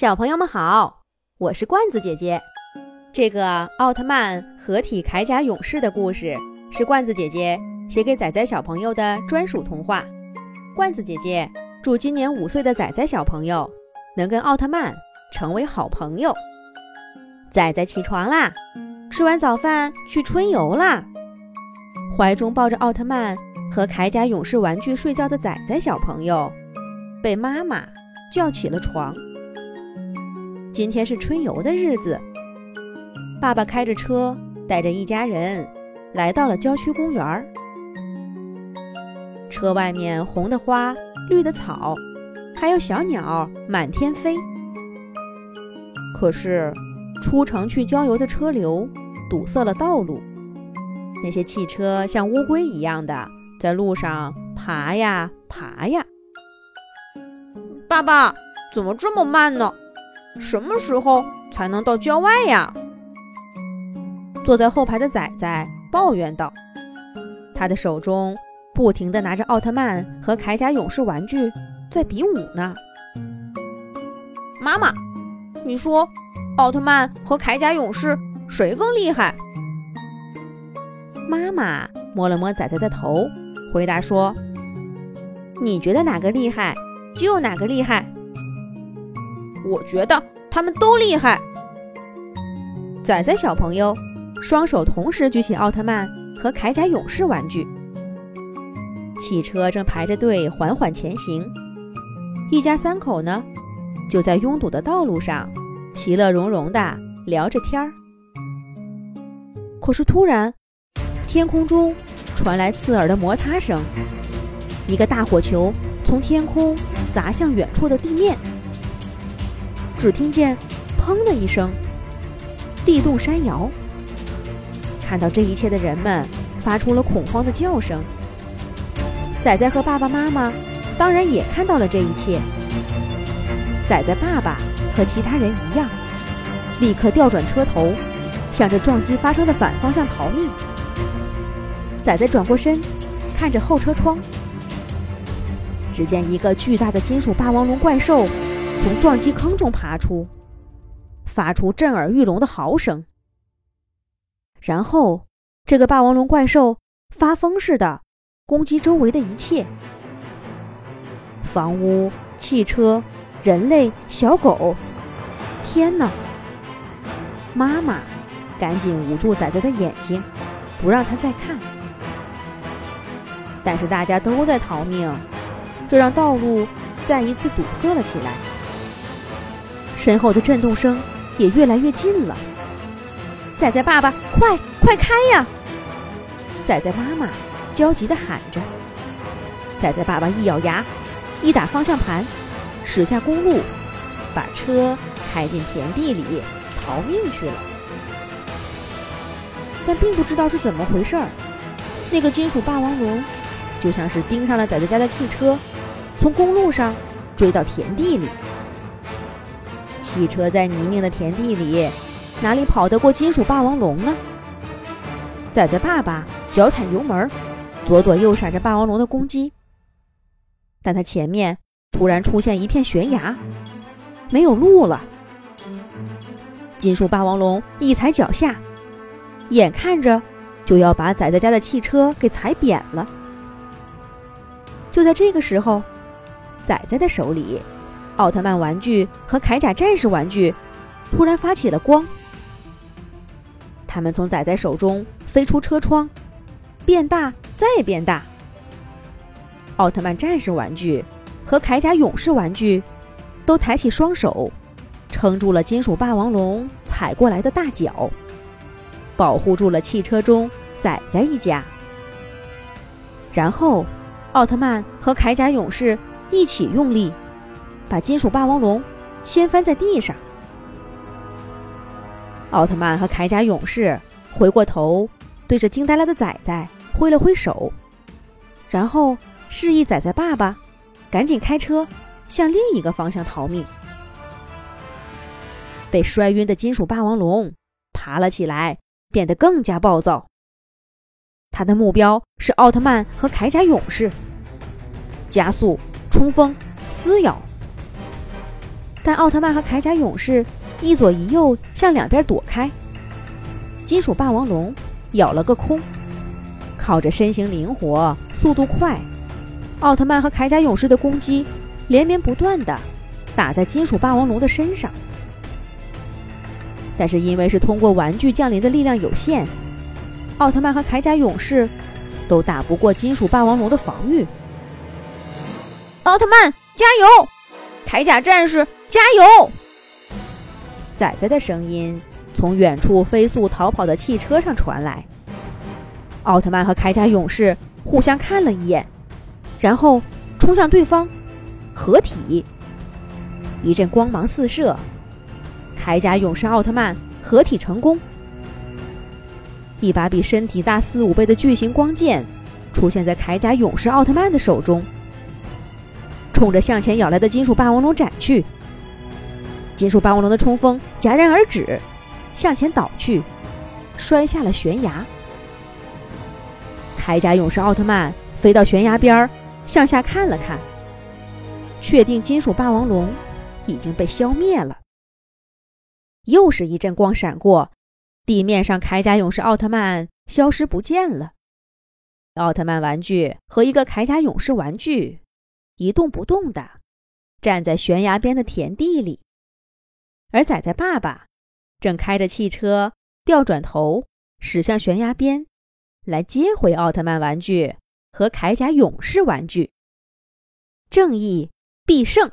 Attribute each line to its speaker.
Speaker 1: 小朋友们好，我是罐子姐姐。这个奥特曼合体铠甲勇士的故事是罐子姐姐写给仔仔小朋友的专属童话。罐子姐姐祝今年五岁的仔仔小朋友能跟奥特曼成为好朋友。仔仔起床啦，吃完早饭去春游啦。怀中抱着奥特曼和铠甲勇士玩具睡觉的仔仔小朋友，被妈妈叫起了床。今天是春游的日子，爸爸开着车带着一家人来到了郊区公园儿。车外面红的花、绿的草，还有小鸟满天飞。可是，出城去郊游的车流堵塞了道路，那些汽车像乌龟一样的在路上爬呀爬呀。
Speaker 2: 爸爸，怎么这么慢呢？什么时候才能到郊外呀？
Speaker 1: 坐在后排的仔仔抱怨道：“他的手中不停地拿着奥特曼和铠甲勇士玩具在比武呢。”
Speaker 2: 妈妈，你说奥特曼和铠甲勇士谁更厉害？
Speaker 1: 妈妈摸了摸仔仔的头，回答说：“你觉得哪个厉害，就哪个厉害。”
Speaker 2: 我觉得他们都厉害。
Speaker 1: 仔仔小朋友双手同时举起奥特曼和铠甲勇士玩具，汽车正排着队缓缓前行。一家三口呢，就在拥堵的道路上其乐融融的聊着天儿。可是突然，天空中传来刺耳的摩擦声，一个大火球从天空砸向远处的地面。只听见“砰”的一声，地动山摇。看到这一切的人们发出了恐慌的叫声。仔仔和爸爸妈妈当然也看到了这一切。仔仔爸爸和其他人一样，立刻调转车头，向着撞击发生的反方向逃命。仔仔转过身，看着后车窗，只见一个巨大的金属霸王龙怪兽。从撞击坑中爬出，发出震耳欲聋的嚎声。然后，这个霸王龙怪兽发疯似的攻击周围的一切：房屋、汽车、人类、小狗。天哪！妈妈赶紧捂住仔仔的眼睛，不让他再看。但是大家都在逃命，这让道路再一次堵塞了起来。身后的震动声也越来越近了。仔仔爸爸，快快开呀！仔仔妈妈焦急地喊着。仔仔爸爸一咬牙，一打方向盘，驶下公路，把车开进田地里逃命去了。但并不知道是怎么回事儿，那个金属霸王龙就像是盯上了仔仔家的汽车，从公路上追到田地里。汽车在泥泞的田地里，哪里跑得过金属霸王龙呢？仔仔爸爸脚踩油门，左躲右闪着霸王龙的攻击。但他前面突然出现一片悬崖，没有路了。金属霸王龙一踩脚下，眼看着就要把仔仔家的汽车给踩扁了。就在这个时候，仔仔的手里。奥特曼玩具和铠甲战士玩具突然发起了光，他们从仔仔手中飞出车窗，变大再变大。奥特曼战士玩具和铠甲勇士玩具都抬起双手，撑住了金属霸王龙踩过来的大脚，保护住了汽车中仔仔一家。然后，奥特曼和铠甲勇士一起用力。把金属霸王龙掀翻在地上，奥特曼和铠甲勇士回过头，对着惊呆了的仔仔挥了挥手，然后示意仔仔爸爸赶紧开车向另一个方向逃命。被摔晕的金属霸王龙爬了起来，变得更加暴躁。他的目标是奥特曼和铠甲勇士，加速、冲锋、撕咬。但奥特曼和铠甲勇士一左一右向两边躲开。金属霸王龙咬了个空，靠着身形灵活、速度快，奥特曼和铠甲勇士的攻击连绵不断的打在金属霸王龙的身上。但是因为是通过玩具降临的力量有限，奥特曼和铠甲勇士都打不过金属霸王龙的防御。
Speaker 2: 奥特曼加油！铠甲战士加油！
Speaker 1: 仔仔的声音从远处飞速逃跑的汽车上传来。奥特曼和铠甲勇士互相看了一眼，然后冲向对方，合体。一阵光芒四射，铠甲勇士奥特曼合体成功。一把比身体大四五倍的巨型光剑出现在铠甲勇士奥特曼的手中。冲着向前咬来的金属霸王龙斩去，金属霸王龙的冲锋戛然而止，向前倒去，摔下了悬崖。铠甲勇士奥特曼飞到悬崖边儿向下看了看，确定金属霸王龙已经被消灭了。又是一阵光闪过，地面上铠甲勇士奥特曼消失不见了，奥特曼玩具和一个铠甲勇士玩具。一动不动的站在悬崖边的田地里，而仔仔爸爸正开着汽车调转头驶向悬崖边，来接回奥特曼玩具和铠甲勇士玩具。正义必胜！